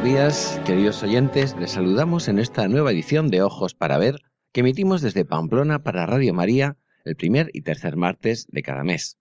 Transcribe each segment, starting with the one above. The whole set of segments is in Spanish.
Buenos días, queridos oyentes. Les saludamos en esta nueva edición de Ojos para Ver que emitimos desde Pamplona para Radio María el primer y tercer martes de cada mes.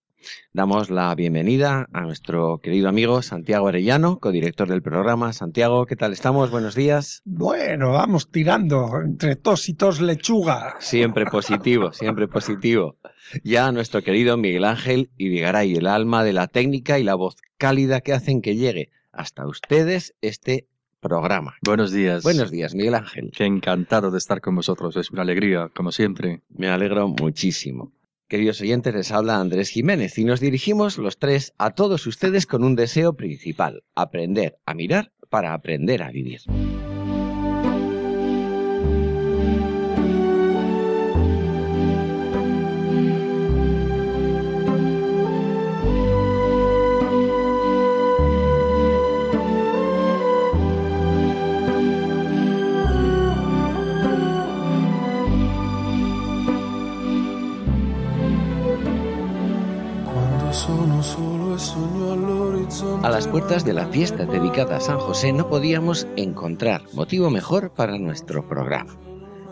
Damos la bienvenida a nuestro querido amigo Santiago Arellano, codirector del programa. Santiago, ¿qué tal estamos? Buenos días. Bueno, vamos tirando entre tos y tos lechuga. Siempre positivo, siempre positivo. Ya nuestro querido Miguel Ángel y Vigaray, el alma de la técnica y la voz cálida que hacen que llegue hasta ustedes este programa. Buenos días. Buenos días, Miguel Ángel. Qué encantado de estar con vosotros. Es una alegría, como siempre. Me alegro muchísimo. Queridos oyentes, les habla Andrés Jiménez y nos dirigimos los tres a todos ustedes con un deseo principal, aprender a mirar para aprender a vivir. Puertas de la fiesta dedicada a San José no podíamos encontrar motivo mejor para nuestro programa.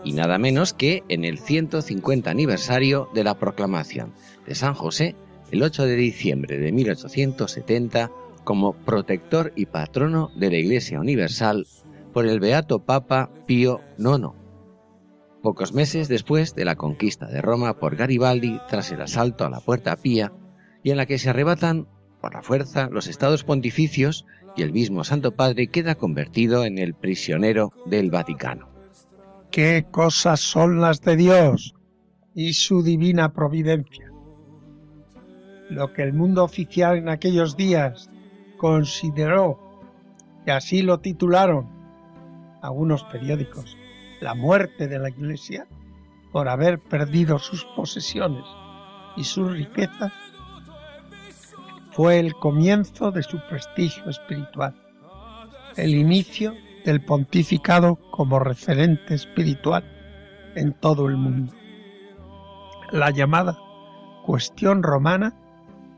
Y nada menos que en el 150 aniversario de la proclamación de San José, el 8 de diciembre de 1870, como protector y patrono de la Iglesia Universal por el Beato Papa Pío IX. Pocos meses después de la conquista de Roma por Garibaldi tras el asalto a la Puerta Pía, y en la que se arrebatan por la fuerza los estados pontificios y el mismo Santo Padre queda convertido en el prisionero del Vaticano. ¿Qué cosas son las de Dios y su divina providencia? Lo que el mundo oficial en aquellos días consideró, y así lo titularon algunos periódicos, la muerte de la Iglesia por haber perdido sus posesiones y sus riquezas, fue el comienzo de su prestigio espiritual, el inicio del pontificado como referente espiritual en todo el mundo. La llamada cuestión romana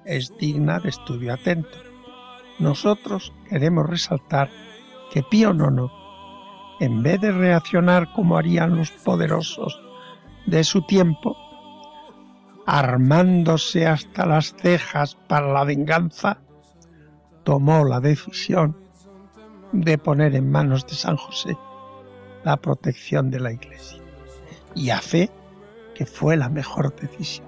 es digna de estudio atento. Nosotros queremos resaltar que Pío IX, en vez de reaccionar como harían los poderosos de su tiempo, armándose hasta las cejas para la venganza, tomó la decisión de poner en manos de San José la protección de la Iglesia. Y a fe que fue la mejor decisión.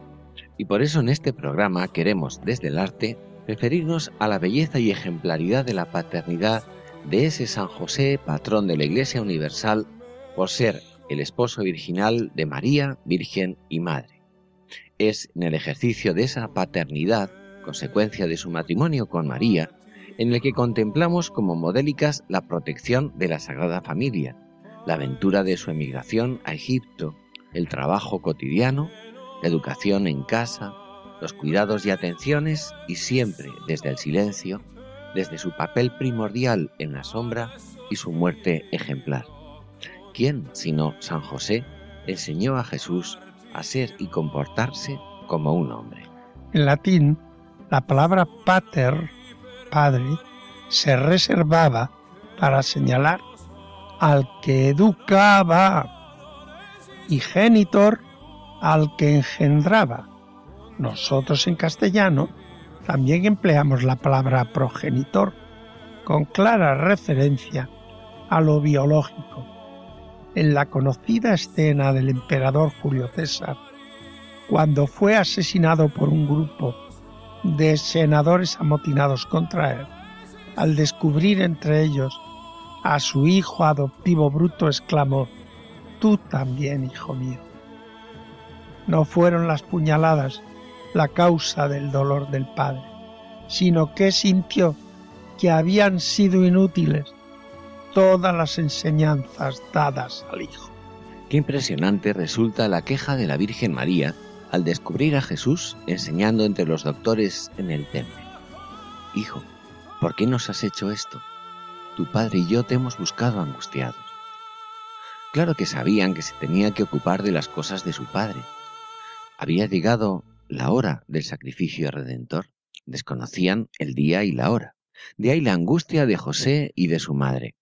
Y por eso en este programa queremos, desde el arte, referirnos a la belleza y ejemplaridad de la paternidad de ese San José, patrón de la Iglesia Universal, por ser el esposo virginal de María, Virgen y Madre es en el ejercicio de esa paternidad, consecuencia de su matrimonio con María, en el que contemplamos como modélicas la protección de la Sagrada Familia, la aventura de su emigración a Egipto, el trabajo cotidiano, la educación en casa, los cuidados y atenciones y siempre desde el silencio, desde su papel primordial en la sombra y su muerte ejemplar. ¿Quién, sino San José, enseñó a Jesús a ser y comportarse como un hombre. En latín, la palabra pater, padre, se reservaba para señalar al que educaba y genitor al que engendraba. Nosotros en castellano también empleamos la palabra progenitor con clara referencia a lo biológico en la conocida escena del emperador Julio César, cuando fue asesinado por un grupo de senadores amotinados contra él, al descubrir entre ellos a su hijo adoptivo Bruto, exclamó, Tú también, hijo mío. No fueron las puñaladas la causa del dolor del padre, sino que sintió que habían sido inútiles todas las enseñanzas dadas al Hijo. Qué impresionante resulta la queja de la Virgen María al descubrir a Jesús enseñando entre los doctores en el templo. Hijo, ¿por qué nos has hecho esto? Tu padre y yo te hemos buscado angustiados. Claro que sabían que se tenía que ocupar de las cosas de su padre. Había llegado la hora del sacrificio redentor. Desconocían el día y la hora. De ahí la angustia de José y de su madre.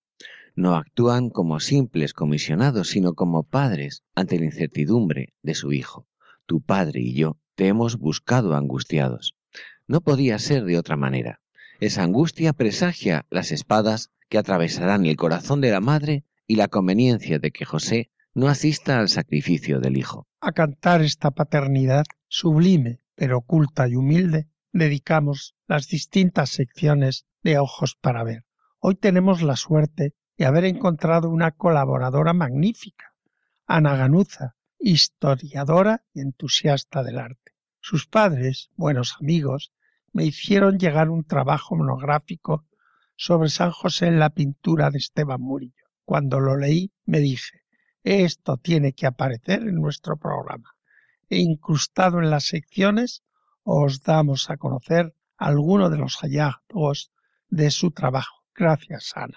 No actúan como simples comisionados, sino como padres ante la incertidumbre de su hijo. Tu padre y yo te hemos buscado angustiados. No podía ser de otra manera. Esa angustia presagia las espadas que atravesarán el corazón de la madre y la conveniencia de que José no asista al sacrificio del hijo. A cantar esta paternidad sublime, pero oculta y humilde, dedicamos las distintas secciones de Ojos para Ver. Hoy tenemos la suerte de haber encontrado una colaboradora magnífica, Ana Ganuza, historiadora y entusiasta del arte. Sus padres, buenos amigos, me hicieron llegar un trabajo monográfico sobre San José en la pintura de Esteban Murillo. Cuando lo leí me dije, esto tiene que aparecer en nuestro programa. E incrustado en las secciones os damos a conocer algunos de los hallazgos de su trabajo. Gracias, Ana.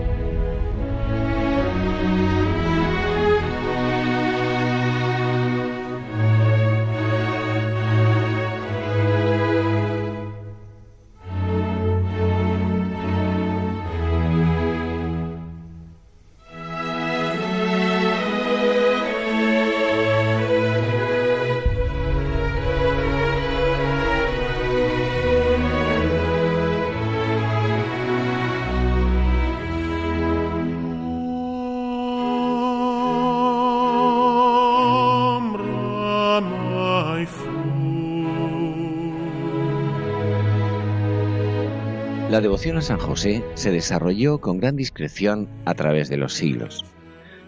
Devoción a San José se desarrolló con gran discreción a través de los siglos.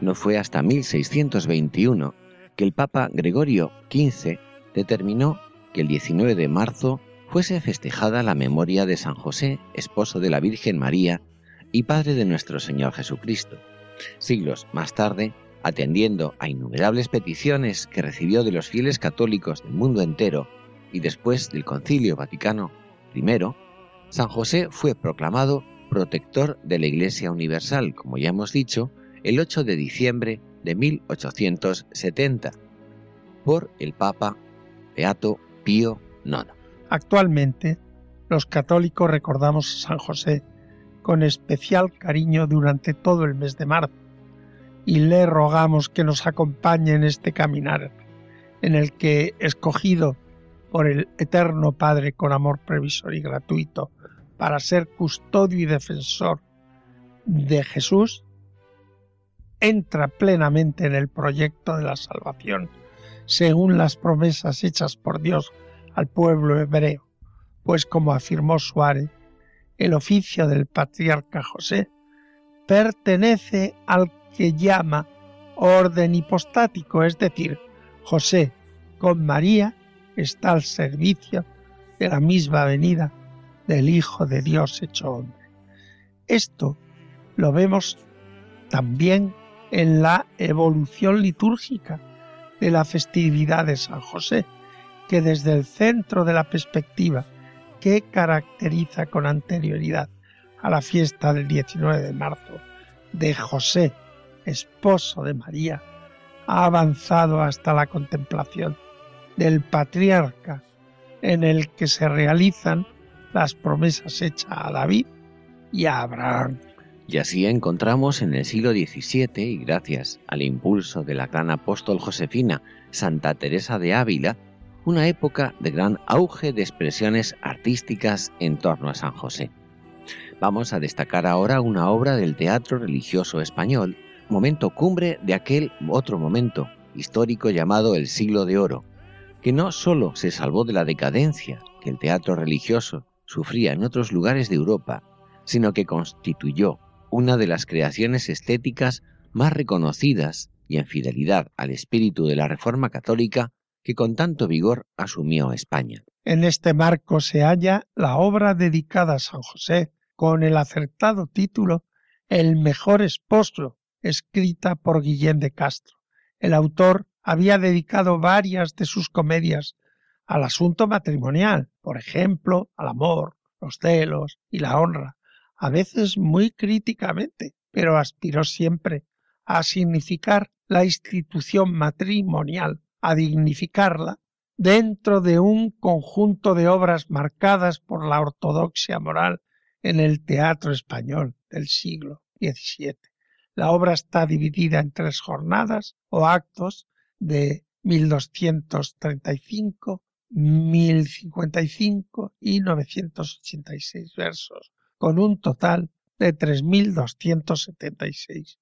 No fue hasta 1621 que el Papa Gregorio XV determinó que el 19 de marzo fuese festejada la memoria de San José, esposo de la Virgen María y padre de nuestro Señor Jesucristo. Siglos más tarde, atendiendo a innumerables peticiones que recibió de los fieles católicos del mundo entero y después del Concilio Vaticano I, San José fue proclamado protector de la Iglesia Universal, como ya hemos dicho, el 8 de diciembre de 1870 por el Papa Beato Pío IX. Actualmente, los católicos recordamos a San José con especial cariño durante todo el mes de marzo y le rogamos que nos acompañe en este caminar en el que, escogido por el Eterno Padre con amor previsor y gratuito, para ser custodio y defensor de Jesús, entra plenamente en el proyecto de la salvación, según las promesas hechas por Dios al pueblo hebreo, pues como afirmó Suárez, el oficio del patriarca José pertenece al que llama orden hipostático, es decir, José con María está al servicio de la misma venida del Hijo de Dios hecho hombre. Esto lo vemos también en la evolución litúrgica de la festividad de San José, que desde el centro de la perspectiva que caracteriza con anterioridad a la fiesta del 19 de marzo de José, esposo de María, ha avanzado hasta la contemplación del patriarca en el que se realizan las promesas hechas a David y a Abraham. Y así encontramos en el siglo XVII, y gracias al impulso de la gran apóstol Josefina Santa Teresa de Ávila, una época de gran auge de expresiones artísticas en torno a San José. Vamos a destacar ahora una obra del teatro religioso español, momento cumbre de aquel otro momento histórico llamado el Siglo de Oro, que no sólo se salvó de la decadencia que el teatro religioso sufría en otros lugares de Europa, sino que constituyó una de las creaciones estéticas más reconocidas y en fidelidad al espíritu de la Reforma Católica que con tanto vigor asumió España. En este marco se halla la obra dedicada a San José, con el acertado título El mejor esposo, escrita por Guillén de Castro. El autor había dedicado varias de sus comedias al asunto matrimonial, por ejemplo, al amor, los celos y la honra, a veces muy críticamente, pero aspiró siempre a significar la institución matrimonial, a dignificarla dentro de un conjunto de obras marcadas por la ortodoxia moral en el teatro español del siglo XVII. La obra está dividida en tres jornadas o actos de 1235, 1055 y 986 versos, con un total de 3.276.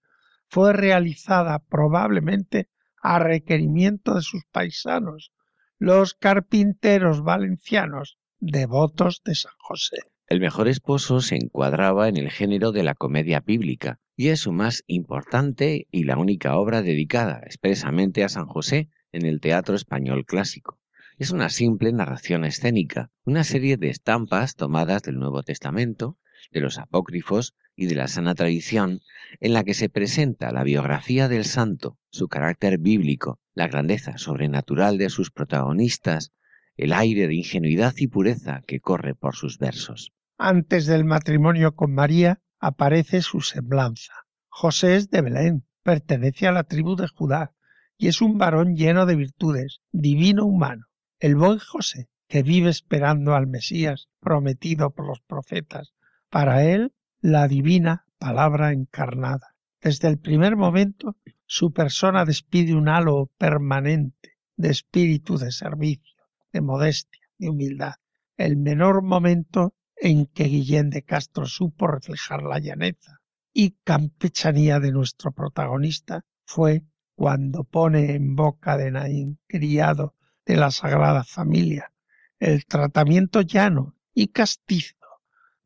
Fue realizada probablemente a requerimiento de sus paisanos, los carpinteros valencianos, devotos de San José. El mejor esposo se encuadraba en el género de la comedia bíblica y es su más importante y la única obra dedicada expresamente a San José en el teatro español clásico. Es una simple narración escénica, una serie de estampas tomadas del Nuevo Testamento, de los apócrifos y de la sana tradición, en la que se presenta la biografía del santo, su carácter bíblico, la grandeza sobrenatural de sus protagonistas, el aire de ingenuidad y pureza que corre por sus versos. Antes del matrimonio con María aparece su semblanza. José es de Belén, pertenece a la tribu de Judá y es un varón lleno de virtudes, divino humano. El buen José, que vive esperando al Mesías prometido por los profetas, para él la divina palabra encarnada. Desde el primer momento su persona despide un halo permanente de espíritu de servicio, de modestia, de humildad. El menor momento en que Guillén de Castro supo reflejar la llaneza y campechanía de nuestro protagonista fue cuando pone en boca de Naín, criado de la Sagrada Familia, el tratamiento llano y castizo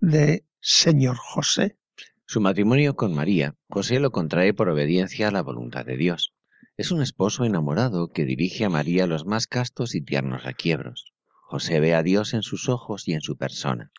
de Señor José. Su matrimonio con María, José lo contrae por obediencia a la voluntad de Dios. Es un esposo enamorado que dirige a María los más castos y tiernos requiebros. José ve a Dios en sus ojos y en su persona.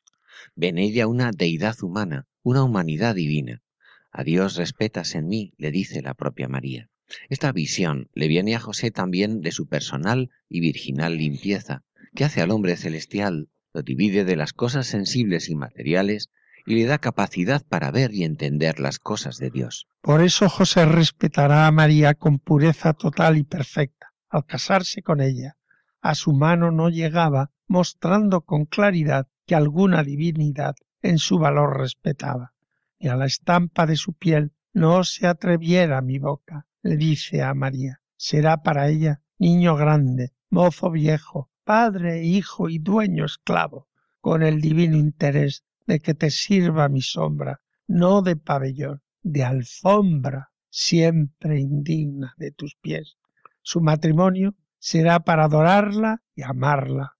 Ve en ella una deidad humana, una humanidad divina. A Dios respetas en mí, le dice la propia María. Esta visión le viene a José también de su personal y virginal limpieza, que hace al hombre celestial, lo divide de las cosas sensibles y materiales y le da capacidad para ver y entender las cosas de Dios. Por eso José respetará a María con pureza total y perfecta. Al casarse con ella, a su mano no llegaba, mostrando con claridad que alguna divinidad en su valor respetaba, y a la estampa de su piel no se atreviera mi boca, le dice a María, será para ella niño grande, mozo viejo, padre, hijo y dueño esclavo, con el divino interés de que te sirva mi sombra, no de pabellón, de alfombra, siempre indigna de tus pies. Su matrimonio será para adorarla y amarla,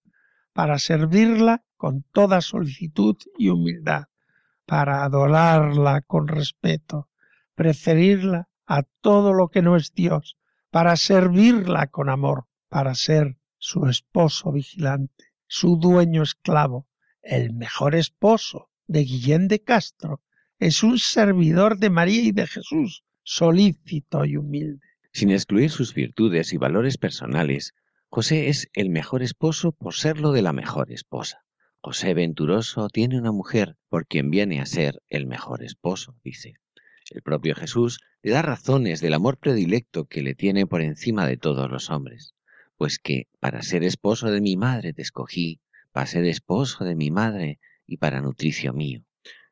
para servirla con toda solicitud y humildad, para adorarla con respeto, preferirla a todo lo que no es Dios, para servirla con amor, para ser su esposo vigilante, su dueño esclavo, el mejor esposo de Guillén de Castro, es un servidor de María y de Jesús, solícito y humilde. Sin excluir sus virtudes y valores personales, José es el mejor esposo por serlo de la mejor esposa. José Venturoso tiene una mujer por quien viene a ser el mejor esposo, dice. El propio Jesús le da razones del amor predilecto que le tiene por encima de todos los hombres, pues que para ser esposo de mi madre te escogí, para ser esposo de mi madre y para nutricio mío,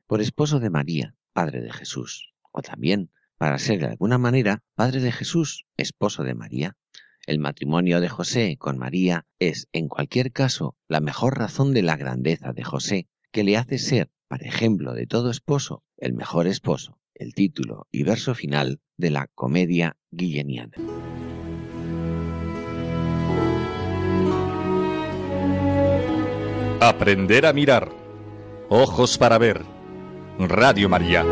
por esposo de María, padre de Jesús, o también para ser de alguna manera padre de Jesús, esposo de María, El matrimonio de José con María es, en cualquier caso, la mejor razón de la grandeza de José, que le hace ser, para ejemplo de todo esposo, el mejor esposo, el título y verso final de la comedia guilleniana. Aprender a mirar. Ojos para ver. Radio María.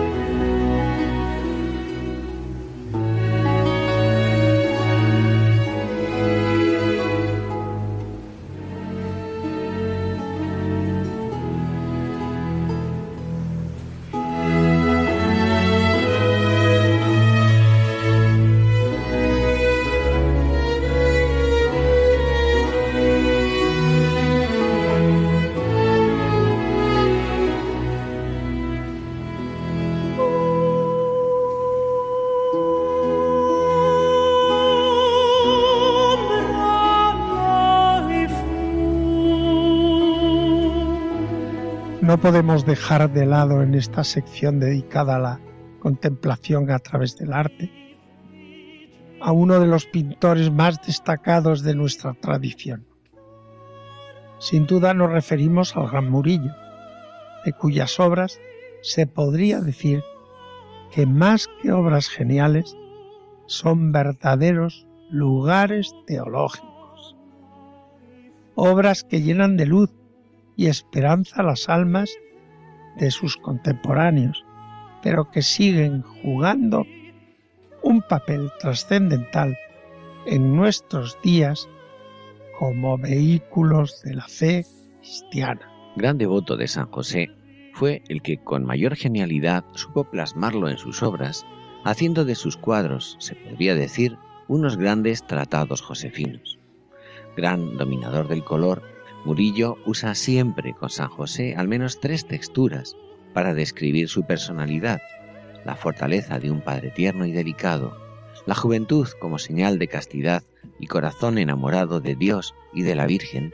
Podemos dejar de lado en esta sección dedicada a la contemplación a través del arte a uno de los pintores más destacados de nuestra tradición. Sin duda nos referimos al Gran Murillo, de cuyas obras se podría decir que más que obras geniales son verdaderos lugares teológicos, obras que llenan de luz y esperanza las almas de sus contemporáneos, pero que siguen jugando un papel trascendental en nuestros días como vehículos de la fe cristiana. Gran devoto de San José, fue el que con mayor genialidad supo plasmarlo en sus obras, haciendo de sus cuadros, se podría decir, unos grandes tratados josefinos. Gran dominador del color, Murillo usa siempre con San José al menos tres texturas para describir su personalidad, la fortaleza de un padre tierno y delicado, la juventud como señal de castidad y corazón enamorado de Dios y de la Virgen,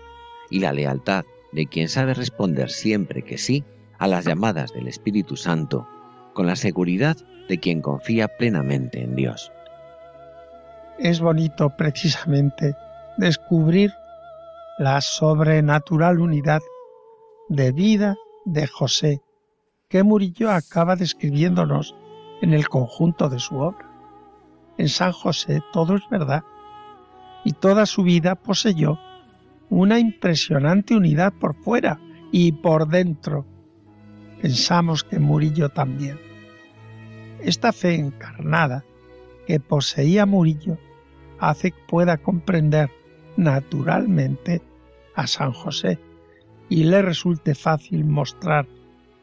y la lealtad de quien sabe responder siempre que sí a las llamadas del Espíritu Santo, con la seguridad de quien confía plenamente en Dios. Es bonito precisamente descubrir la sobrenatural unidad de vida de José que Murillo acaba describiéndonos en el conjunto de su obra. En San José todo es verdad y toda su vida poseyó una impresionante unidad por fuera y por dentro. Pensamos que Murillo también. Esta fe encarnada que poseía Murillo hace que pueda comprender naturalmente a San José y le resulte fácil mostrar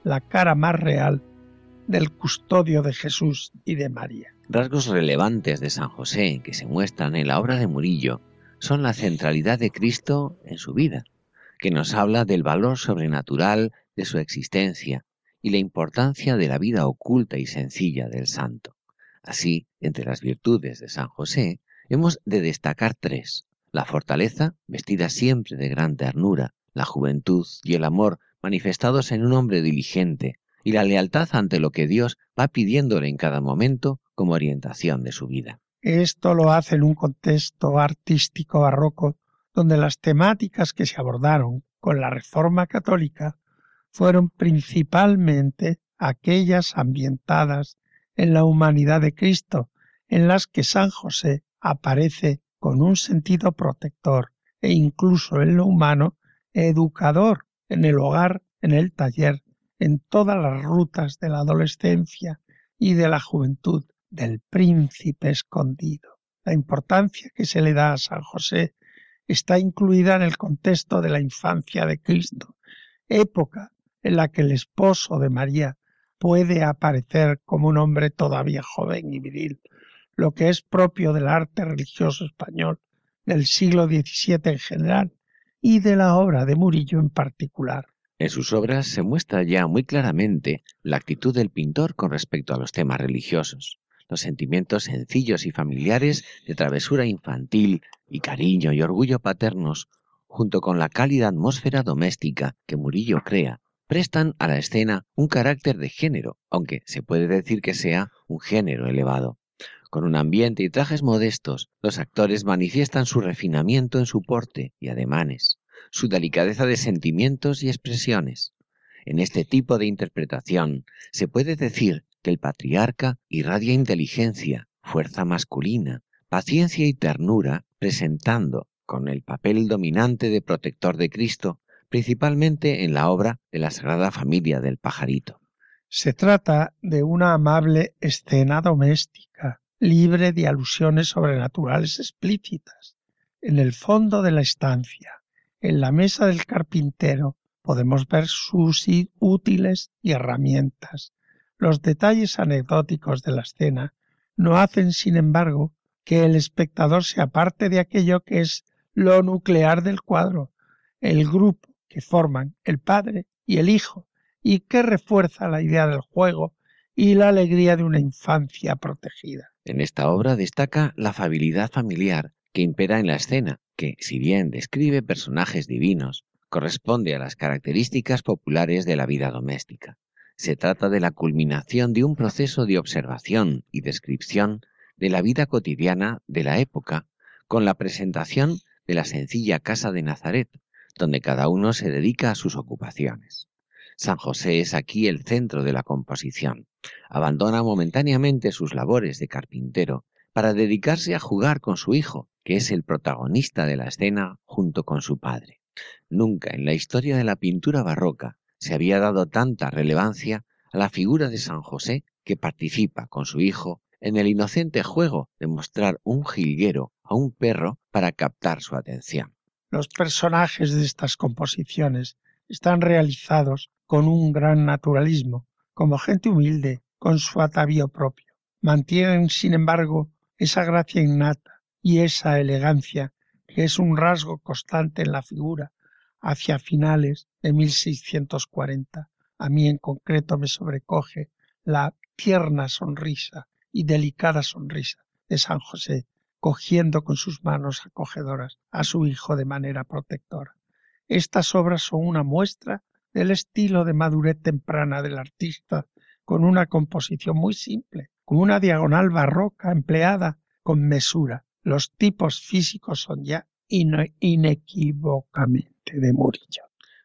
la cara más real del custodio de Jesús y de María. Rasgos relevantes de San José que se muestran en la obra de Murillo son la centralidad de Cristo en su vida, que nos habla del valor sobrenatural de su existencia y la importancia de la vida oculta y sencilla del santo. Así, entre las virtudes de San José, hemos de destacar tres la fortaleza, vestida siempre de gran ternura, la juventud y el amor manifestados en un hombre diligente, y la lealtad ante lo que Dios va pidiéndole en cada momento como orientación de su vida. Esto lo hace en un contexto artístico barroco donde las temáticas que se abordaron con la Reforma Católica fueron principalmente aquellas ambientadas en la humanidad de Cristo, en las que San José aparece con un sentido protector e incluso en lo humano, educador en el hogar, en el taller, en todas las rutas de la adolescencia y de la juventud del príncipe escondido. La importancia que se le da a San José está incluida en el contexto de la infancia de Cristo, época en la que el esposo de María puede aparecer como un hombre todavía joven y viril, lo que es propio del arte religioso español del siglo XVII en general y de la obra de Murillo en particular. En sus obras se muestra ya muy claramente la actitud del pintor con respecto a los temas religiosos, los sentimientos sencillos y familiares de travesura infantil y cariño y orgullo paternos, junto con la cálida atmósfera doméstica que Murillo crea, prestan a la escena un carácter de género, aunque se puede decir que sea un género elevado Con un ambiente y trajes modestos, los actores manifiestan su refinamiento en su porte y ademanes, su delicadeza de sentimientos y expresiones. En este tipo de interpretación se puede decir que el patriarca irradia inteligencia, fuerza masculina, paciencia y ternura, presentando, con el papel dominante de protector de Cristo, principalmente en la obra de la Sagrada Familia del Pajarito. Se trata de una amable escena doméstica, libre de alusiones sobrenaturales explícitas. En el fondo de la estancia, en la mesa del carpintero, podemos ver sus útiles y herramientas. Los detalles anecdóticos de la escena no hacen, sin embargo, que el espectador se aparte de aquello que es lo nuclear del cuadro, el grupo que forman el padre y el hijo, y que refuerza la idea del juego y la alegría de una infancia protegida. En esta obra destaca la afabilidad familiar que impera en la escena, que, si bien describe personajes divinos, corresponde a las características populares de la vida doméstica. Se trata de la culminación de un proceso de observación y descripción de la vida cotidiana de la época, con la presentación de la sencilla casa de Nazaret, donde cada uno se dedica a sus ocupaciones. San José es aquí el centro de la composición. Abandona momentáneamente sus labores de carpintero para dedicarse a jugar con su hijo, que es el protagonista de la escena junto con su padre. Nunca en la historia de la pintura barroca se había dado tanta relevancia a la figura de San José que participa con su hijo en el inocente juego de mostrar un jilguero a un perro para captar su atención. Los personajes de estas composiciones están realizados con un gran naturalismo, como gente humilde, con su atavío propio. Mantienen, sin embargo, esa gracia innata y esa elegancia que es un rasgo constante en la figura hacia finales de 1640. A mí en concreto me sobrecoge la tierna sonrisa y delicada sonrisa de San José, cogiendo con sus manos acogedoras a su hijo de manera protectora. Estas obras son una muestra del estilo de madurez temprana del artista, con una composición muy simple, con una diagonal barroca empleada con mesura, los tipos físicos son ya inequívocamente de Murillo.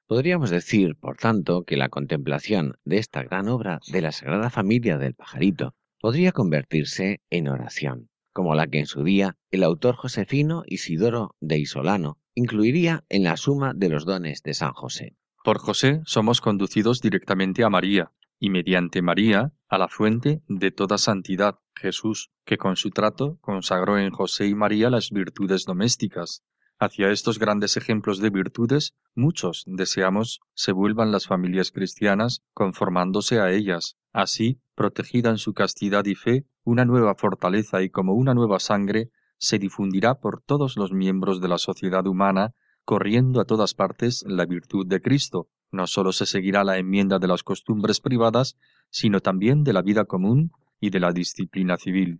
Podríamos decir, por tanto, que la contemplación de esta gran obra de la Sagrada Familia del Pajarito podría convertirse en oración, como la que en su día el autor josefino Isidoro de Isolano incluiría en la suma de los dones de San José. Por José somos conducidos directamente a María, y mediante María a la fuente de toda santidad, Jesús, que con su trato consagró en José y María las virtudes domésticas. Hacia estos grandes ejemplos de virtudes, muchos deseamos se vuelvan las familias cristianas conformándose a ellas. Así, protegida en su castidad y fe, una nueva fortaleza y como una nueva sangre se difundirá por todos los miembros de la sociedad humana corriendo a todas partes la virtud de Cristo. No sólo se seguirá la enmienda de las costumbres privadas, sino también de la vida común y de la disciplina civil.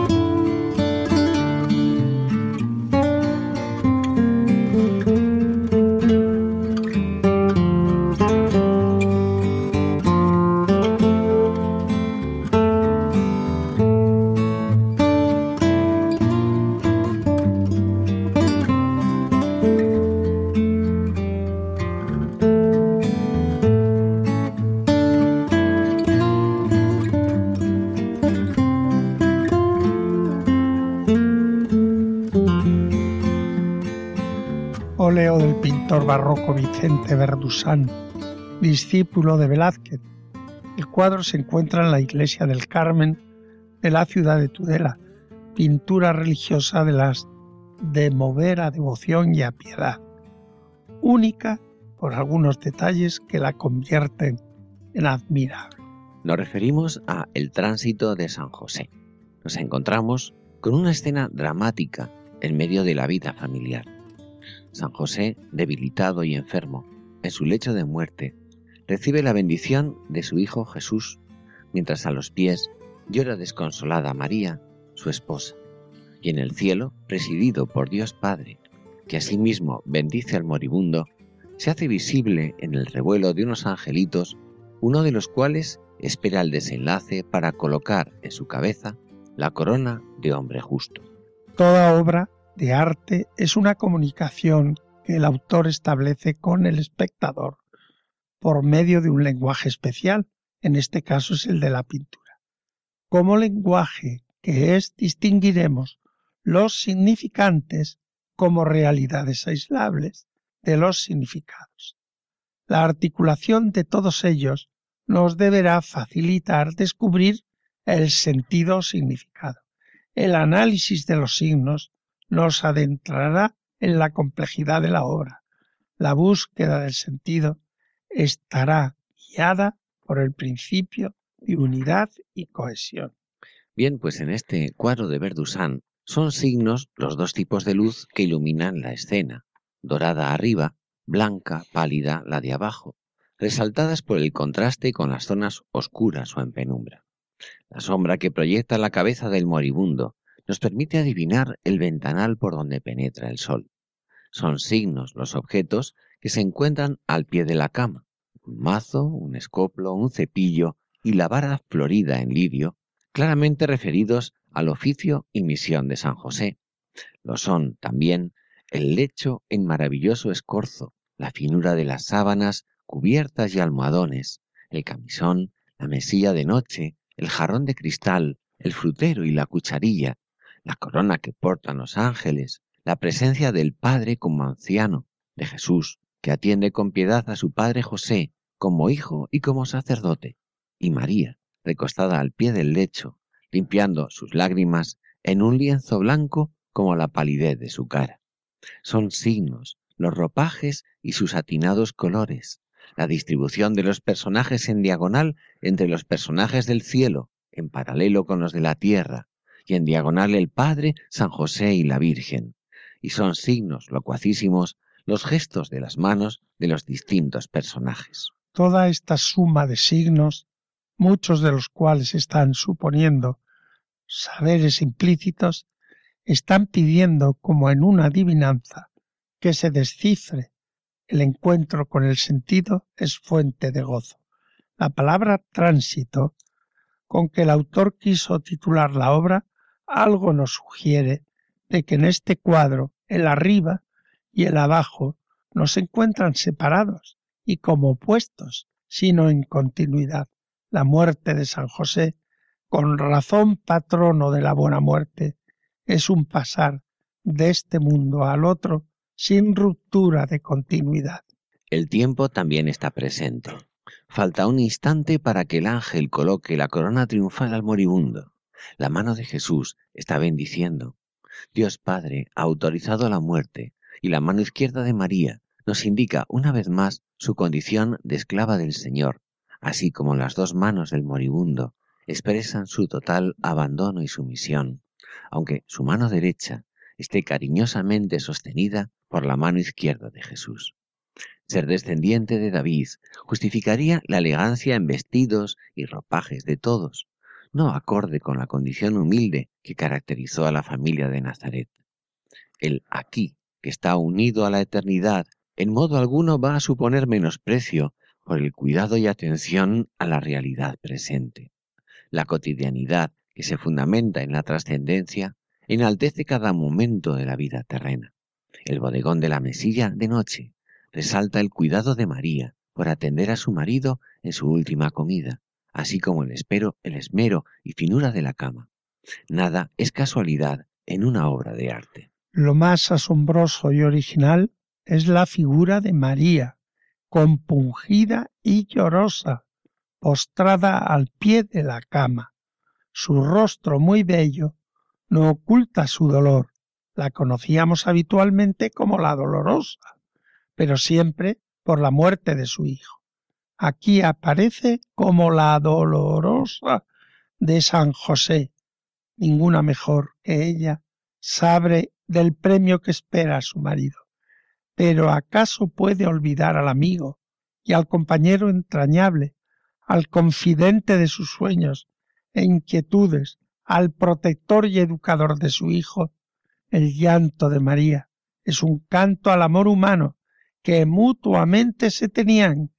Vicente Verdusán, discípulo de Velázquez. El cuadro se encuentra en la iglesia del Carmen de la ciudad de Tudela, pintura religiosa de las de mover a devoción y a piedad, única por algunos detalles que la convierten en admirable. Nos referimos a El tránsito de San José. Nos encontramos con una escena dramática en medio de la vida familiar San José, debilitado y enfermo, en su lecho de muerte, recibe la bendición de su Hijo Jesús, mientras a los pies llora desconsolada María, su esposa. Y en el cielo, presidido por Dios Padre, que asimismo bendice al moribundo, se hace visible en el revuelo de unos angelitos, uno de los cuales espera el desenlace para colocar en su cabeza la corona de hombre justo. Toda obra de arte es una comunicación que el autor establece con el espectador por medio de un lenguaje especial, en este caso es el de la pintura. Como lenguaje que es distinguiremos los significantes como realidades aislables de los significados. La articulación de todos ellos nos deberá facilitar descubrir el sentido o significado. El análisis de los signos nos adentrará en la complejidad de la obra. La búsqueda del sentido estará guiada por el principio de unidad y cohesión. Bien, pues en este cuadro de Verdusán son signos los dos tipos de luz que iluminan la escena, dorada arriba, blanca, pálida la de abajo, resaltadas por el contraste con las zonas oscuras o en penumbra. La sombra que proyecta la cabeza del moribundo nos permite adivinar el ventanal por donde penetra el sol. Son signos los objetos que se encuentran al pie de la cama. Un mazo, un escoplo, un cepillo y la vara florida en lirio, claramente referidos al oficio y misión de San José. Lo son también el lecho en maravilloso escorzo, la finura de las sábanas, cubiertas y almohadones, el camisón, la mesilla de noche, el jarrón de cristal, el frutero y la cucharilla, la corona que portan los ángeles, la presencia del Padre como anciano, de Jesús, que atiende con piedad a su Padre José, como hijo y como sacerdote, y María, recostada al pie del lecho, limpiando sus lágrimas en un lienzo blanco como la palidez de su cara. Son signos, los ropajes y sus atinados colores, la distribución de los personajes en diagonal entre los personajes del cielo, en paralelo con los de la tierra, en diagonal el Padre, San José y la Virgen. Y son signos locuacísimos los gestos de las manos de los distintos personajes. Toda esta suma de signos, muchos de los cuales están suponiendo saberes implícitos, están pidiendo como en una adivinanza que se descifre. El encuentro con el sentido es fuente de gozo. La palabra tránsito con que el autor quiso titular la obra algo nos sugiere de que en este cuadro el arriba y el abajo no se encuentran separados y como opuestos, sino en continuidad. La muerte de San José, con razón patrono de la buena muerte, es un pasar de este mundo al otro sin ruptura de continuidad. El tiempo también está presente. Falta un instante para que el ángel coloque la corona triunfal al moribundo. La mano de Jesús está bendiciendo. Dios Padre ha autorizado la muerte y la mano izquierda de María nos indica una vez más su condición de esclava del Señor, así como las dos manos del moribundo expresan su total abandono y sumisión, aunque su mano derecha esté cariñosamente sostenida por la mano izquierda de Jesús. Ser descendiente de David justificaría la elegancia en vestidos y ropajes de todos, no acorde con la condición humilde que caracterizó a la familia de Nazaret. El aquí, que está unido a la eternidad, en modo alguno va a suponer menosprecio por el cuidado y atención a la realidad presente. La cotidianidad, que se fundamenta en la trascendencia, enaltece cada momento de la vida terrena. El bodegón de la mesilla de noche resalta el cuidado de María por atender a su marido en su última comida, así como el espero, el esmero y finura de la cama. Nada es casualidad en una obra de arte. Lo más asombroso y original es la figura de María, compungida y llorosa, postrada al pie de la cama. Su rostro muy bello no oculta su dolor. La conocíamos habitualmente como la dolorosa, pero siempre por la muerte de su hijo aquí aparece como la dolorosa de San José. Ninguna mejor que ella sabe del premio que espera a su marido. Pero ¿acaso puede olvidar al amigo y al compañero entrañable, al confidente de sus sueños e inquietudes, al protector y educador de su hijo? El llanto de María es un canto al amor humano que mutuamente se tenían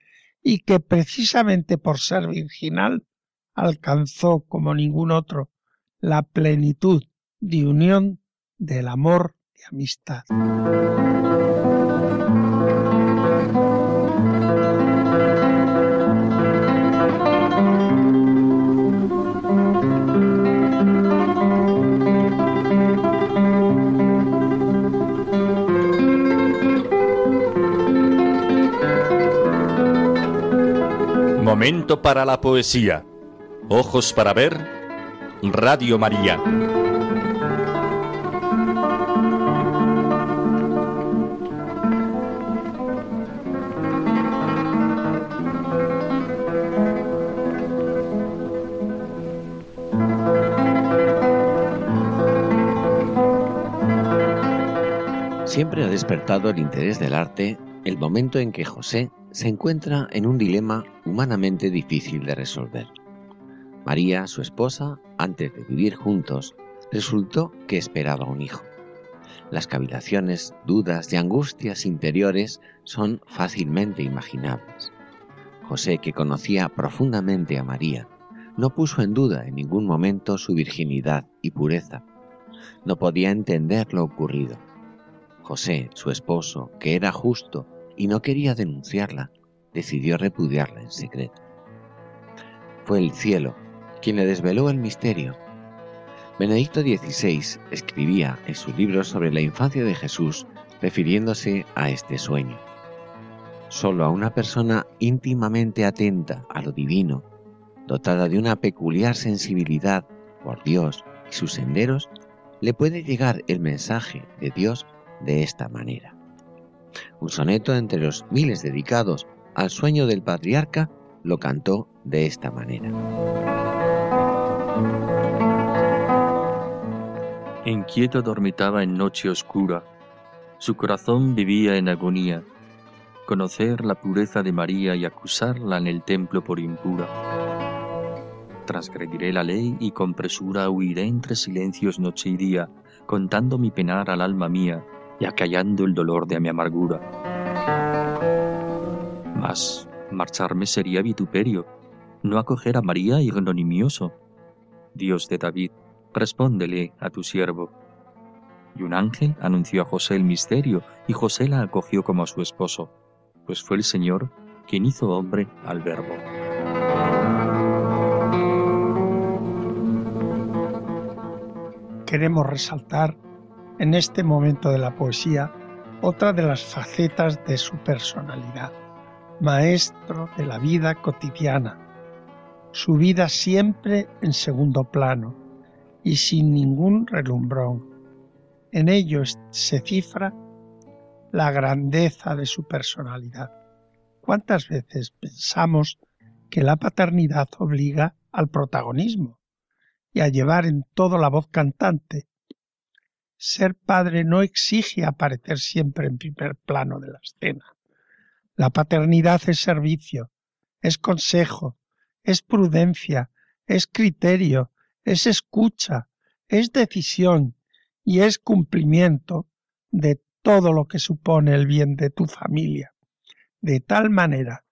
y que precisamente por ser virginal alcanzó como ningún otro la plenitud de unión del amor de amistad. Momento para la poesía. Ojos para ver. Radio María. Siempre ha despertado el interés del arte el momento en que José se encuentra en un dilema humanamente difícil de resolver. María, su esposa, antes de vivir juntos, resultó que esperaba un hijo. Las cavilaciones, dudas y angustias interiores son fácilmente imaginables. José, que conocía profundamente a María, no puso en duda en ningún momento su virginidad y pureza. No podía entender lo ocurrido. José, su esposo, que era justo y no quería denunciarla, decidió repudiarla en secreto. Fue el cielo quien le desveló el misterio. Benedicto XVI escribía en su libro sobre la infancia de Jesús refiriéndose a este sueño. Solo a una persona íntimamente atenta a lo divino, dotada de una peculiar sensibilidad por Dios y sus senderos, le puede llegar el mensaje de Dios de esta manera. Un soneto entre los miles dedicados al sueño del patriarca lo cantó de esta manera. Inquieto dormitaba en noche oscura, su corazón vivía en agonía, conocer la pureza de María y acusarla en el templo por impura. Transgrediré la ley y con presura huiré entre silencios noche y día, contando mi penar al alma mía, y acallando el dolor de mi amargura. Mas marcharme sería vituperio, no acoger a María ignominioso. Dios de David, respóndele a tu siervo. Y un ángel anunció a José el misterio, y José la acogió como a su esposo, pues fue el Señor quien hizo hombre al Verbo. Queremos resaltar en este momento de la poesía otra de las facetas de su personalidad, maestro de la vida cotidiana, su vida siempre en segundo plano y sin ningún relumbrón. En ello se cifra la grandeza de su personalidad. ¿Cuántas veces pensamos que la paternidad obliga al protagonismo y a llevar en todo la voz cantante ser padre no exige aparecer siempre en primer plano de la escena. La paternidad es servicio, es consejo, es prudencia, es criterio, es escucha, es decisión y es cumplimiento de todo lo que supone el bien de tu familia, de tal manera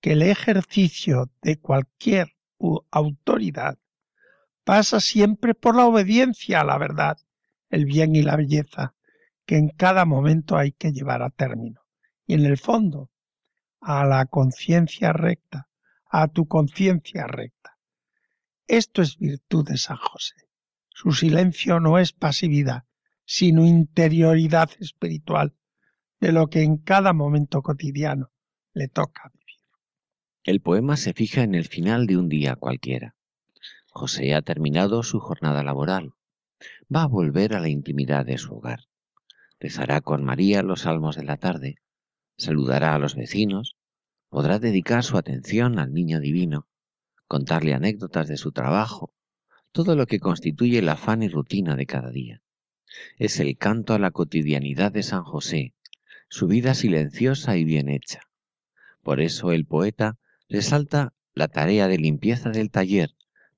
que el ejercicio de cualquier autoridad pasa siempre por la obediencia a la verdad el bien y la belleza que en cada momento hay que llevar a término. Y en el fondo, a la conciencia recta, a tu conciencia recta. Esto es virtud de San José. Su silencio no es pasividad, sino interioridad espiritual de lo que en cada momento cotidiano le toca vivir. El poema se fija en el final de un día cualquiera. José ha terminado su jornada laboral va a volver a la intimidad de su hogar. Rezará con María los salmos de la tarde, saludará a los vecinos, podrá dedicar su atención al niño divino, contarle anécdotas de su trabajo, todo lo que constituye el afán y rutina de cada día. Es el canto a la cotidianidad de San José, su vida silenciosa y bien hecha. Por eso el poeta resalta la tarea de limpieza del taller,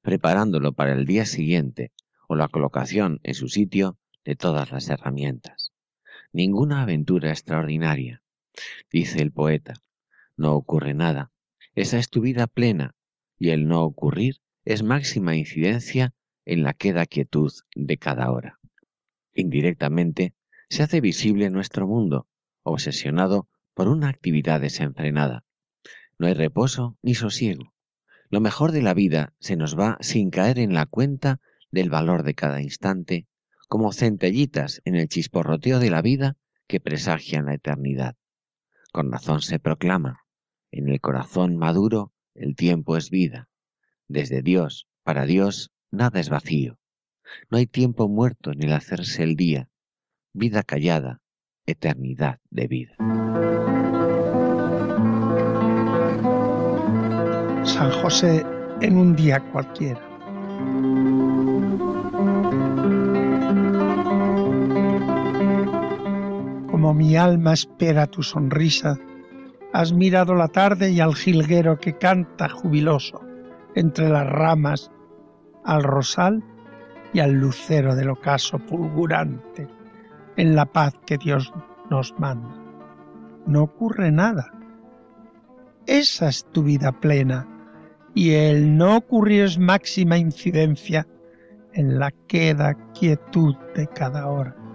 preparándolo para el día siguiente, o la colocación en su sitio de todas las herramientas. Ninguna aventura extraordinaria, dice el poeta. No ocurre nada. Esa es tu vida plena, y el no ocurrir es máxima incidencia en la queda quietud de cada hora. Indirectamente, se hace visible nuestro mundo, obsesionado por una actividad desenfrenada. No hay reposo ni sosiego. Lo mejor de la vida se nos va sin caer en la cuenta del valor de cada instante, como centellitas en el chisporroteo de la vida que presagian la eternidad. Con razón se proclama, en el corazón maduro el tiempo es vida. Desde Dios, para Dios, nada es vacío. No hay tiempo muerto en el hacerse el día. Vida callada, eternidad de vida. San José en un día cualquiera. Como mi alma espera tu sonrisa, has mirado la tarde y al jilguero que canta jubiloso entre las ramas, al rosal y al lucero del ocaso fulgurante en la paz que Dios nos manda. No ocurre nada. Esa es tu vida plena y el no ocurrir es máxima incidencia en la queda quietud de cada hora.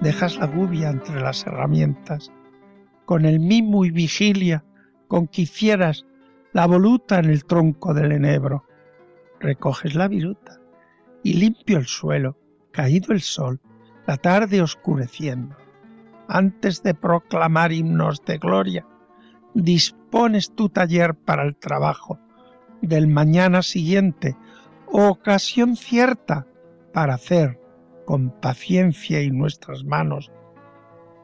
Dejas la gubia entre las herramientas, con el mimo y vigilia con que hicieras la voluta en el tronco del enebro. Recoges la viruta y limpio el suelo, caído el sol, la tarde oscureciendo. Antes de proclamar himnos de gloria, dispones tu taller para el trabajo del mañana siguiente, ocasión cierta para hacer con paciencia y nuestras manos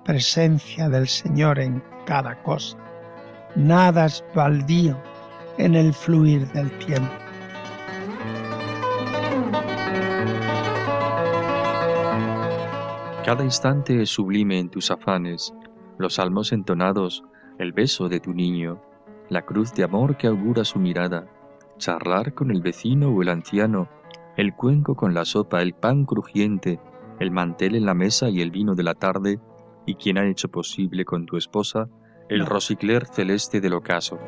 presencia del Señor en cada cosa. Nada es baldío en el fluir del tiempo. Cada instante es sublime en tus afanes, los salmos entonados, el beso de tu niño, la cruz de amor que augura su mirada, charlar con el vecino o el anciano, el cuenco con la sopa, el pan crujiente, el mantel en la mesa y el vino de la tarde, y quien ha hecho posible con tu esposa el rosicler celeste del ocaso.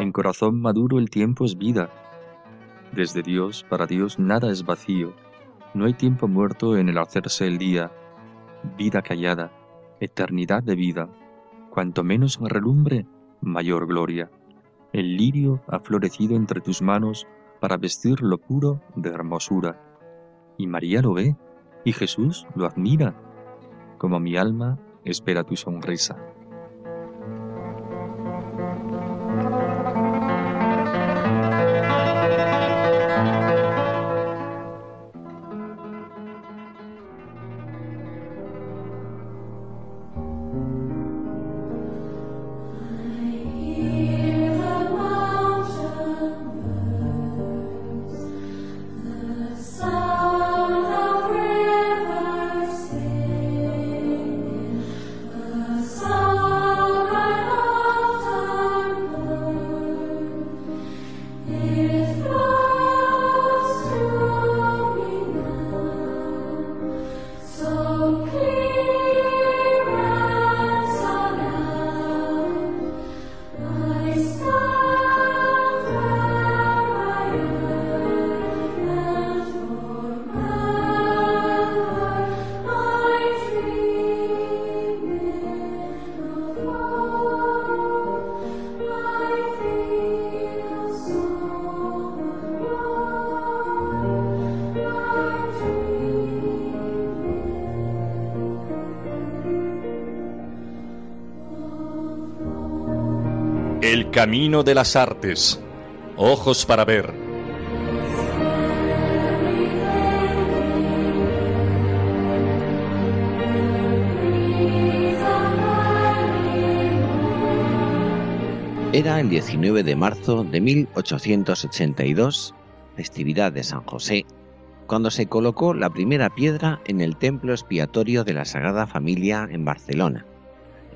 En corazón maduro el tiempo es vida. Desde Dios, para Dios, nada es vacío no hay tiempo muerto en el hacerse el día, vida callada, eternidad de vida. Cuanto menos relumbre, mayor gloria. El lirio ha florecido entre tus manos para vestir lo puro de hermosura. Y María lo ve, y Jesús lo admira, como mi alma espera tu sonrisa. Camino de las artes. Ojos para ver. Era el 19 de marzo de 1882, festividad de San José, cuando se colocó la primera piedra en el templo expiatorio de la Sagrada Familia en Barcelona,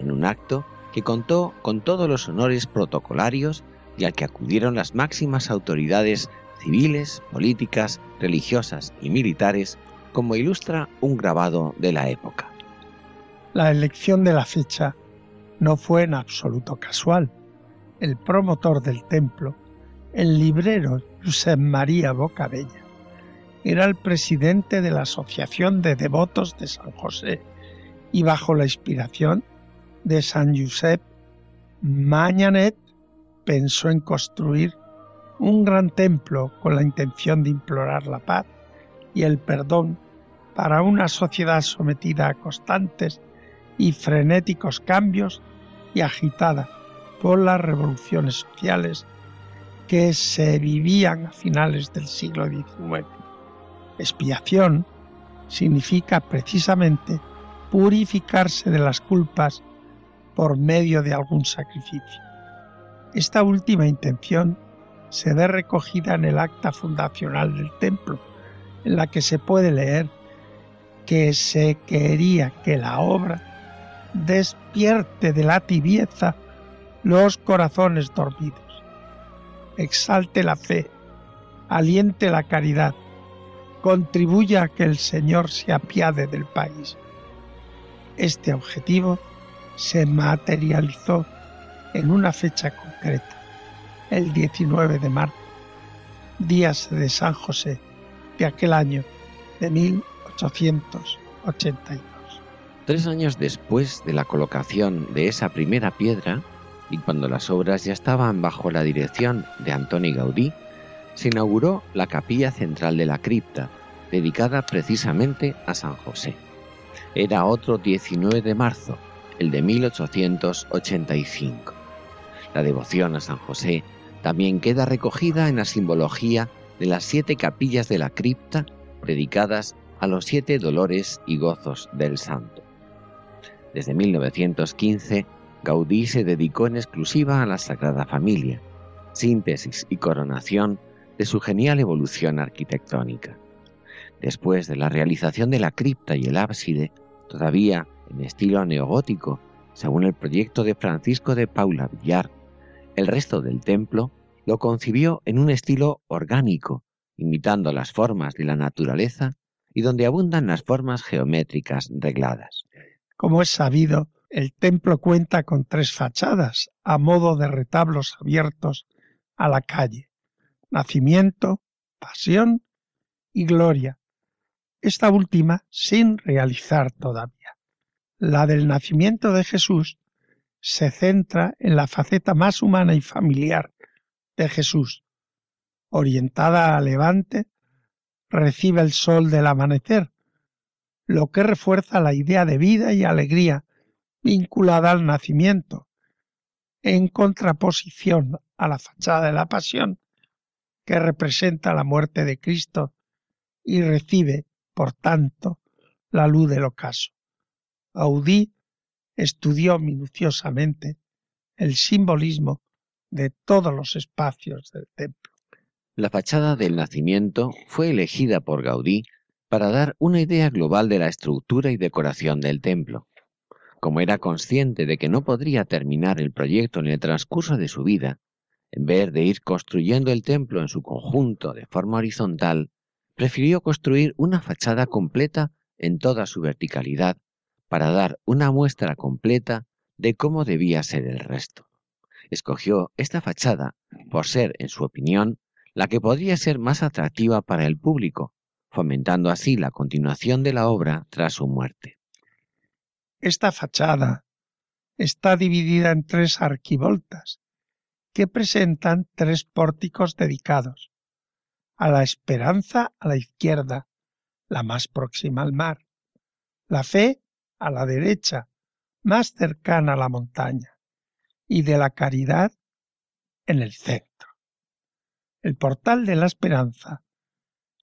en un acto que contó con todos los honores protocolarios y al que acudieron las máximas autoridades civiles, políticas, religiosas y militares, como ilustra un grabado de la época. La elección de la fecha no fue en absoluto casual. El promotor del templo, el librero Josep María Bocabella, era el presidente de la Asociación de Devotos de San José y bajo la inspiración de San Josep Mañanet pensó en construir un gran templo con la intención de implorar la paz y el perdón para una sociedad sometida a constantes y frenéticos cambios y agitada por las revoluciones sociales que se vivían a finales del siglo XIX. Expiación significa precisamente purificarse de las culpas por medio de algún sacrificio. Esta última intención se ve recogida en el acta fundacional del templo, en la que se puede leer que se quería que la obra despierte de la tibieza los corazones dormidos, exalte la fe, aliente la caridad, contribuya a que el Señor se apiade del país. Este objetivo se materializó en una fecha concreta, el 19 de marzo, días de San José de aquel año de 1882. Tres años después de la colocación de esa primera piedra, y cuando las obras ya estaban bajo la dirección de Antoni Gaudí, se inauguró la capilla central de la cripta, dedicada precisamente a San José. Era otro 19 de marzo, el de 1885. La devoción a San José también queda recogida en la simbología de las siete capillas de la cripta dedicadas a los siete dolores y gozos del santo. Desde 1915, Gaudí se dedicó en exclusiva a la Sagrada Familia, síntesis y coronación de su genial evolución arquitectónica. Después de la realización de la cripta y el ábside, todavía en estilo neogótico, según el proyecto de Francisco de Paula Villar, el resto del templo lo concibió en un estilo orgánico, imitando las formas de la naturaleza y donde abundan las formas geométricas regladas. Como es sabido, el templo cuenta con tres fachadas a modo de retablos abiertos a la calle. Nacimiento, pasión y gloria. Esta última sin realizar todavía. La del nacimiento de Jesús se centra en la faceta más humana y familiar de Jesús. Orientada a levante, recibe el sol del amanecer, lo que refuerza la idea de vida y alegría vinculada al nacimiento, en contraposición a la fachada de la pasión, que representa la muerte de Cristo y recibe, por tanto, la luz del ocaso. Audí estudió minuciosamente el simbolismo de todos los espacios del templo. La fachada del nacimiento fue elegida por Gaudí para dar una idea global de la estructura y decoración del templo. Como era consciente de que no podría terminar el proyecto en el transcurso de su vida, en vez de ir construyendo el templo en su conjunto de forma horizontal, prefirió construir una fachada completa en toda su verticalidad para dar una muestra completa de cómo debía ser el resto. Escogió esta fachada por ser, en su opinión, la que podría ser más atractiva para el público, fomentando así la continuación de la obra tras su muerte. Esta fachada está dividida en tres arquivoltas que presentan tres pórticos dedicados. A la esperanza a la izquierda, la más próxima al mar. La fe a la derecha, más cercana a la montaña, y de la caridad en el centro. El portal de la esperanza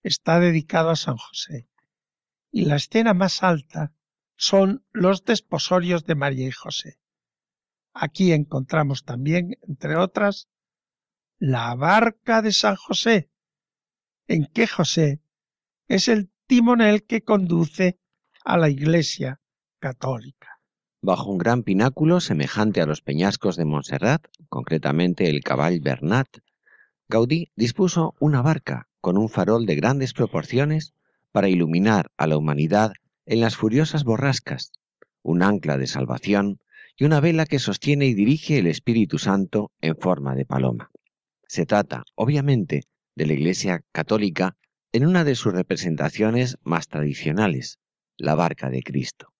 está dedicado a San José, y la escena más alta son los desposorios de María y José. Aquí encontramos también, entre otras, la barca de San José, en que José es el timonel que conduce a la Iglesia Bajo un gran pináculo semejante a los peñascos de Montserrat, concretamente el Caball Bernat, Gaudí dispuso una barca con un farol de grandes proporciones para iluminar a la humanidad en las furiosas borrascas, un ancla de salvación y una vela que sostiene y dirige el Espíritu Santo en forma de paloma. Se trata, obviamente, de la Iglesia católica en una de sus representaciones más tradicionales, la barca de Cristo.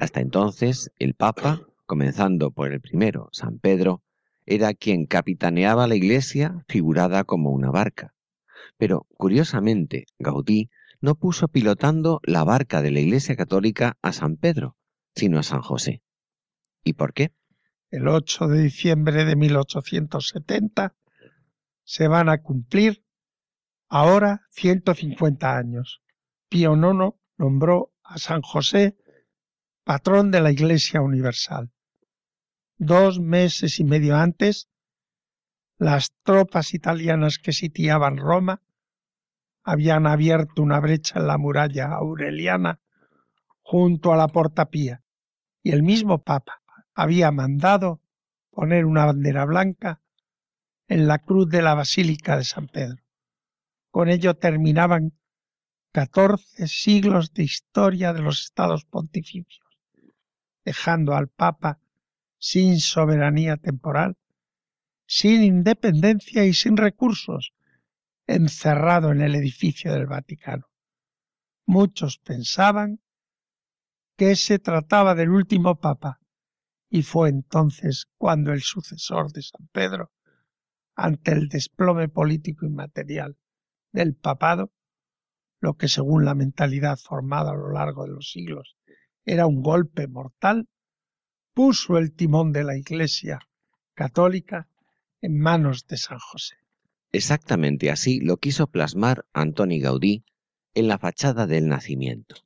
Hasta entonces, el Papa, comenzando por el primero, San Pedro, era quien capitaneaba la Iglesia figurada como una barca. Pero, curiosamente, Gaudí no puso pilotando la barca de la Iglesia Católica a San Pedro, sino a San José. ¿Y por qué? El 8 de diciembre de 1870 se van a cumplir ahora 150 años. Pío IX nombró a San José patrón de la Iglesia Universal. Dos meses y medio antes, las tropas italianas que sitiaban Roma habían abierto una brecha en la muralla aureliana junto a la Porta Pía, y el mismo Papa había mandado poner una bandera blanca en la cruz de la Basílica de San Pedro. Con ello terminaban catorce siglos de historia de los estados pontificios, dejando al Papa sin soberanía temporal, sin independencia y sin recursos, encerrado en el edificio del Vaticano. Muchos pensaban que se trataba del último papa, y fue entonces cuando el sucesor de San Pedro, ante el desplome político y material del papado, lo que según la mentalidad formada a lo largo de los siglos era un golpe mortal, puso el timón de la Iglesia católica en manos de San José. Exactamente así lo quiso plasmar Antoni Gaudí en la fachada del nacimiento.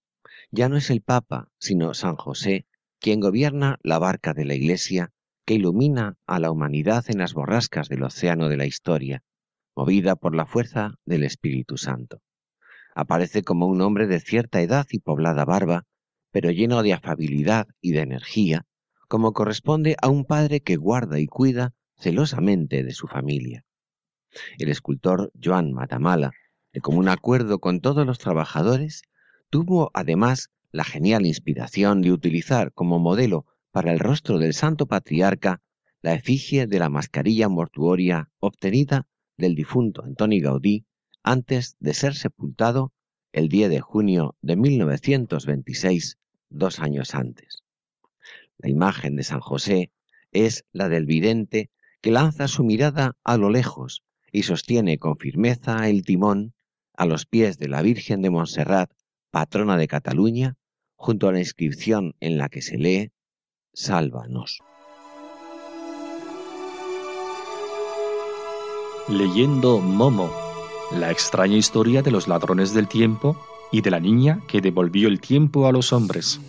Ya no es el Papa, sino San José, quien gobierna la barca de la Iglesia que ilumina a la humanidad en las borrascas del océano de la historia, movida por la fuerza del Espíritu Santo. Aparece como un hombre de cierta edad y poblada barba, pero lleno de afabilidad y de energía, como corresponde a un padre que guarda y cuida celosamente de su familia. El escultor Joan Matamala, de común acuerdo con todos los trabajadores, tuvo además la genial inspiración de utilizar como modelo para el rostro del santo patriarca la efigie de la mascarilla mortuoria obtenida del difunto Antoni Gaudí antes de ser sepultado el 10 de junio de 1926, dos años antes. La imagen de San José es la del vidente que lanza su mirada a lo lejos y sostiene con firmeza el timón a los pies de la Virgen de Montserrat, patrona de Cataluña, junto a la inscripción en la que se lee Sálvanos. Leyendo Momo, la extraña historia de los ladrones del tiempo y de la niña que devolvió el tiempo a los hombres.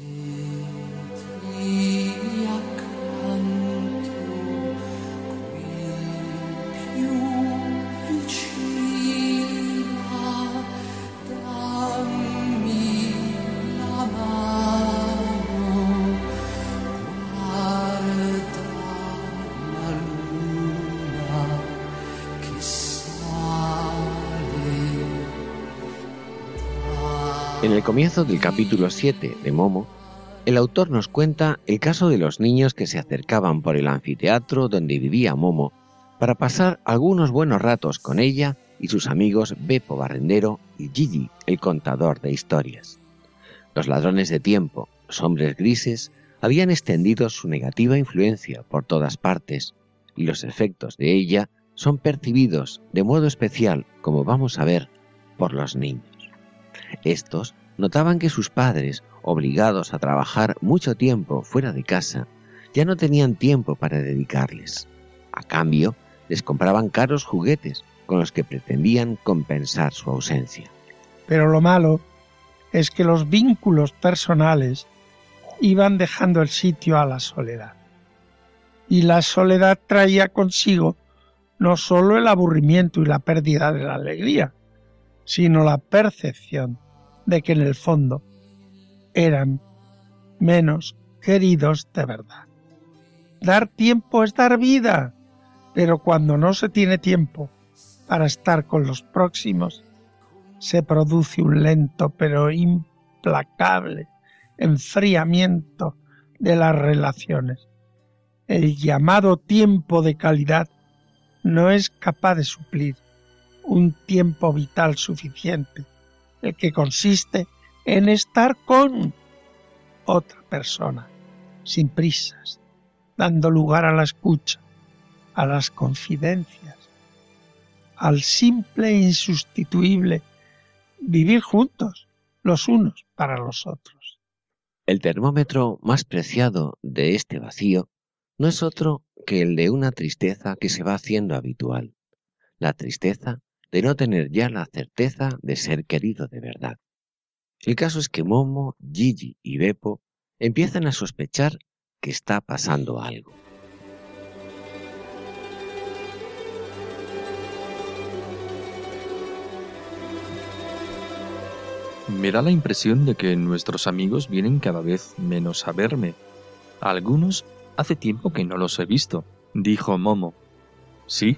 Comienzo del capítulo 7 de Momo, el autor nos cuenta el caso de los niños que se acercaban por el anfiteatro donde vivía Momo para pasar algunos buenos ratos con ella y sus amigos Beppo Barrendero y Gigi, el contador de historias. Los ladrones de tiempo, los hombres grises, habían extendido su negativa influencia por todas partes y los efectos de ella son percibidos de modo especial, como vamos a ver, por los niños. Estos notaban que sus padres, obligados a trabajar mucho tiempo fuera de casa, ya no tenían tiempo para dedicarles. A cambio, les compraban caros juguetes con los que pretendían compensar su ausencia. Pero lo malo es que los vínculos personales iban dejando el sitio a la soledad. y la soledad traía consigo no sólo el aburrimiento y la pérdida de la alegría, sino la percepción de que en el fondo eran menos queridos de verdad. Dar tiempo es dar vida, pero cuando no se tiene tiempo para estar con los próximos, se produce un lento pero implacable enfriamiento de las relaciones. El llamado tiempo de calidad no es capaz de suplir un tiempo vital suficiente, el que consiste en estar con otra persona, sin prisas, dando lugar a la escucha, a las confidencias, al simple e insustituible vivir juntos los unos para los otros. El termómetro más preciado de este vacío no es otro que el de una tristeza que se va haciendo habitual, la tristeza de no tener ya la certeza de ser querido de verdad. El caso es que Momo, Gigi y Beppo empiezan a sospechar que está pasando algo. Me da la impresión de que nuestros amigos vienen cada vez menos a verme. algunos hace tiempo que no los he visto, dijo Momo. Sí,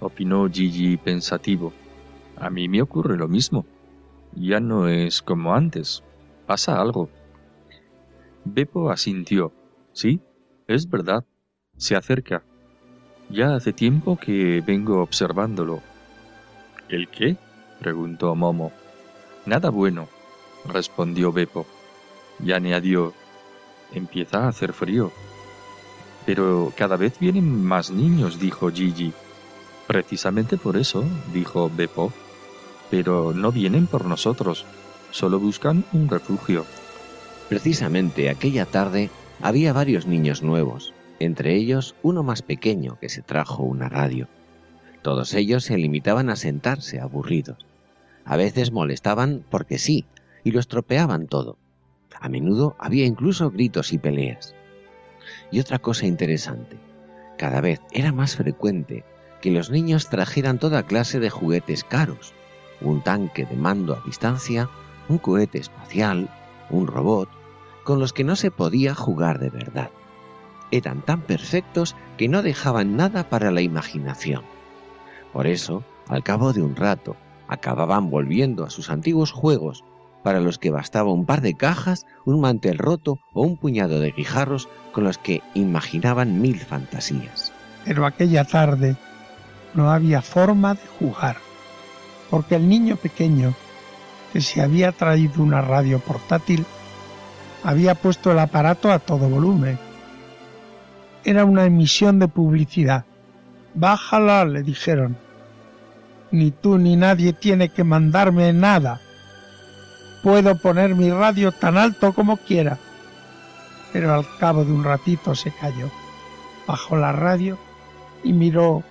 opinó Gigi pensativo. A mí me ocurre lo mismo. Ya no es como antes. Pasa algo. Beppo asintió. Sí, es verdad. Se acerca. Ya hace tiempo que vengo observándolo. ¿El qué? preguntó Momo. Nada bueno, respondió Beppo. Y añadió, empieza a hacer frío. Pero cada vez vienen más niños, dijo Gigi. Precisamente por eso, dijo Beppo. Pero no vienen por nosotros, solo buscan un refugio. Precisamente aquella tarde había varios niños nuevos, entre ellos uno más pequeño que se trajo una radio. Todos ellos se limitaban a sentarse aburridos. A veces molestaban porque sí, y lo estropeaban todo. A menudo había incluso gritos y peleas. Y otra cosa interesante, cada vez era más frecuente que los niños trajeran toda clase de juguetes caros, un tanque de mando a distancia, un cohete espacial, un robot, con los que no se podía jugar de verdad. Eran tan perfectos que no dejaban nada para la imaginación. Por eso, al cabo de un rato, acababan volviendo a sus antiguos juegos, para los que bastaba un par de cajas, un mantel roto o un puñado de guijarros con los que imaginaban mil fantasías. Pero aquella tarde no había forma de jugar, porque el niño pequeño, que se había traído una radio portátil, había puesto el aparato a todo volumen. Era una emisión de publicidad. Bájala, le dijeron ni tú ni nadie tiene que mandarme nada. Puedo poner mi radio tan alto como quiera. Pero al cabo de un ratito se cayó. Bajó la radio y miró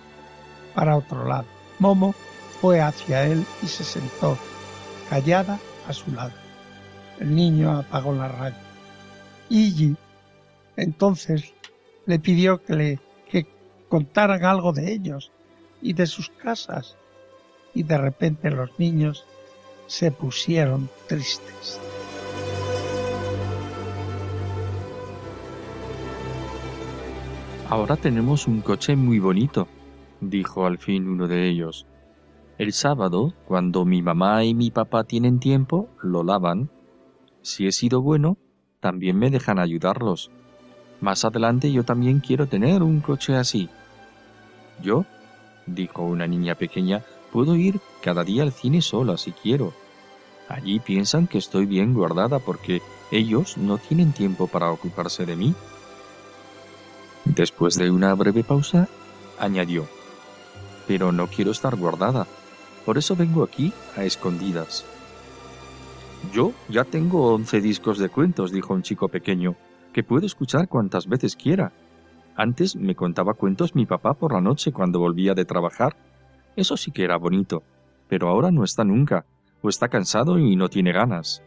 para otro lado. Momo fue hacia él y se sentó, callada, a su lado. El niño apagó la radio. Iggy entonces le pidió que le que contaran algo de ellos y de sus casas y de repente los niños se pusieron tristes. Ahora tenemos un coche muy bonito, dijo al fin uno de ellos. El sábado, cuando mi mamá y mi papá tienen tiempo, lo lavan. Si he sido bueno, también me dejan ayudarlos. Más adelante yo también quiero tener un coche así. ¿Yo? dijo una niña pequeña Puedo ir cada día al cine sola si quiero. Allí piensan que estoy bien guardada porque ellos no tienen tiempo para ocuparse de mí. Después de una breve pausa, añadió, pero no quiero estar guardada, por eso vengo aquí a escondidas. Yo ya tengo once discos de cuentos, dijo un chico pequeño, que puedo escuchar cuantas veces quiera. Antes me contaba cuentos mi papá por la noche cuando volvía de trabajar eso sí que era bonito, pero ahora no está nunca, o está cansado y no tiene ganas.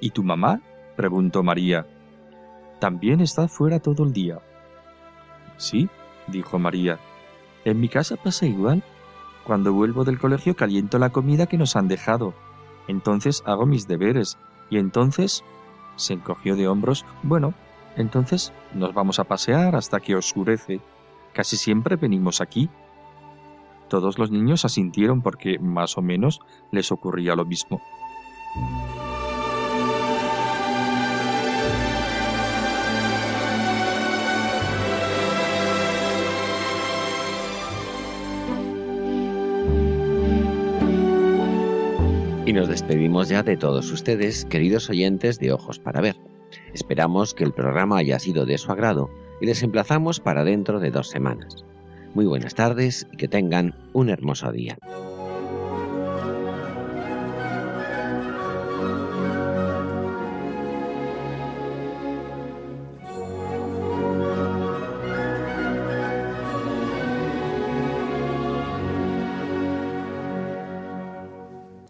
¿Y tu mamá? preguntó María. También está fuera todo el día. Sí, dijo María. En mi casa pasa igual. Cuando vuelvo del colegio caliento la comida que nos han dejado. Entonces hago mis deberes. Y entonces... se encogió de hombros. Bueno, entonces nos vamos a pasear hasta que oscurece. Casi siempre venimos aquí. Todos los niños asintieron porque más o menos les ocurría lo mismo. Y nos despedimos ya de todos ustedes, queridos oyentes de Ojos para Ver. Esperamos que el programa haya sido de su agrado y les emplazamos para dentro de dos semanas. Muy buenas tardes y que tengan un hermoso día.